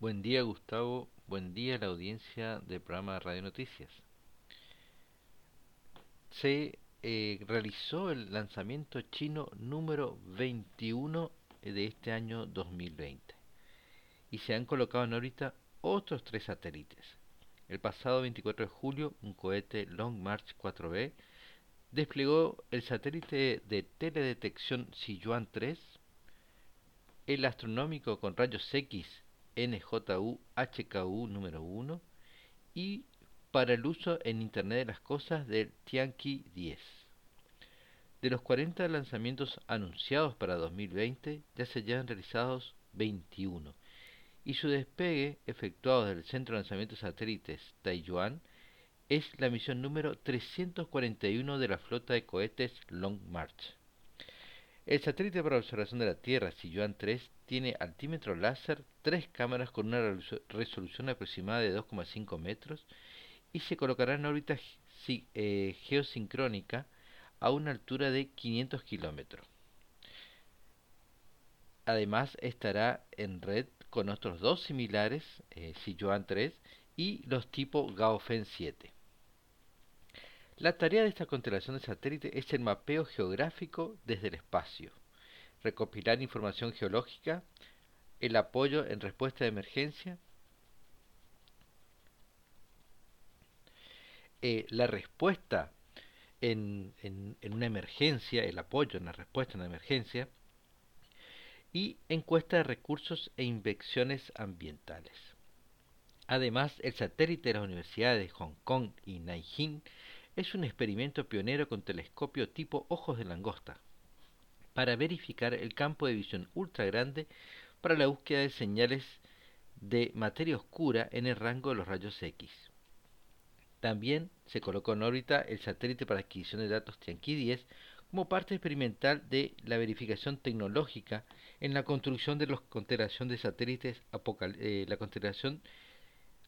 Buen día Gustavo, buen día la audiencia del programa de Radio Noticias. Se eh, realizó el lanzamiento chino número 21 de este año 2020 y se han colocado en órbita otros tres satélites. El pasado 24 de julio, un cohete Long March 4B desplegó el satélite de teledetección Sichuan 3, el astronómico con rayos X NJU HKU número 1 y para el uso en Internet de las Cosas del Tianqi 10. De los 40 lanzamientos anunciados para 2020, ya se llevan realizados 21 y su despegue efectuado desde el Centro de Lanzamiento de Satélites Taiyuan es la misión número 341 de la flota de cohetes Long March. El satélite para observación de la Tierra, Sichuan 3, tiene altímetro láser, tres cámaras con una resolución aproximada de 2,5 metros y se colocará en órbita eh, geosincrónica a una altura de 500 kilómetros. Además estará en red con otros dos similares, eh, Sichuan 3 y los tipos Gaofen 7. La tarea de esta constelación de satélites es el mapeo geográfico desde el espacio, recopilar información geológica, el apoyo en respuesta de emergencia, eh, la respuesta en, en, una emergencia, el apoyo en la respuesta en la emergencia, y encuesta de recursos e inspecciones ambientales. Además, el satélite de las universidades de Hong Kong y Nanjing es un experimento pionero con telescopio tipo ojos de langosta para verificar el campo de visión ultra grande para la búsqueda de señales de materia oscura en el rango de los rayos X. También se colocó en órbita el satélite para adquisición de datos Tianqi 10 como parte experimental de la verificación tecnológica en la construcción de la constelación de satélites, eh, la constelación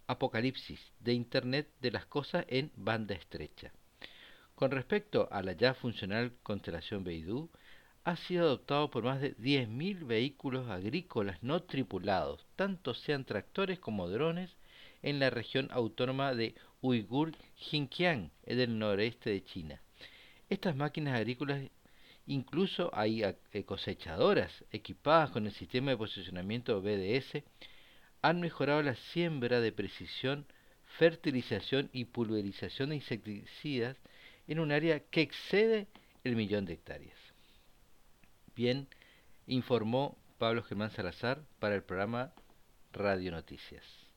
Apocalipsis de Internet de las Cosas en banda estrecha. Con respecto a la ya funcional constelación Beidou, ha sido adoptado por más de 10.000 vehículos agrícolas no tripulados, tanto sean tractores como drones, en la región autónoma de Uigur Xinjiang, en el noreste de China. Estas máquinas agrícolas, incluso hay eh, cosechadoras equipadas con el sistema de posicionamiento BDS, han mejorado la siembra de precisión, fertilización y pulverización de insecticidas en un área que excede el millón de hectáreas. Bien, informó Pablo Germán Salazar para el programa Radio Noticias.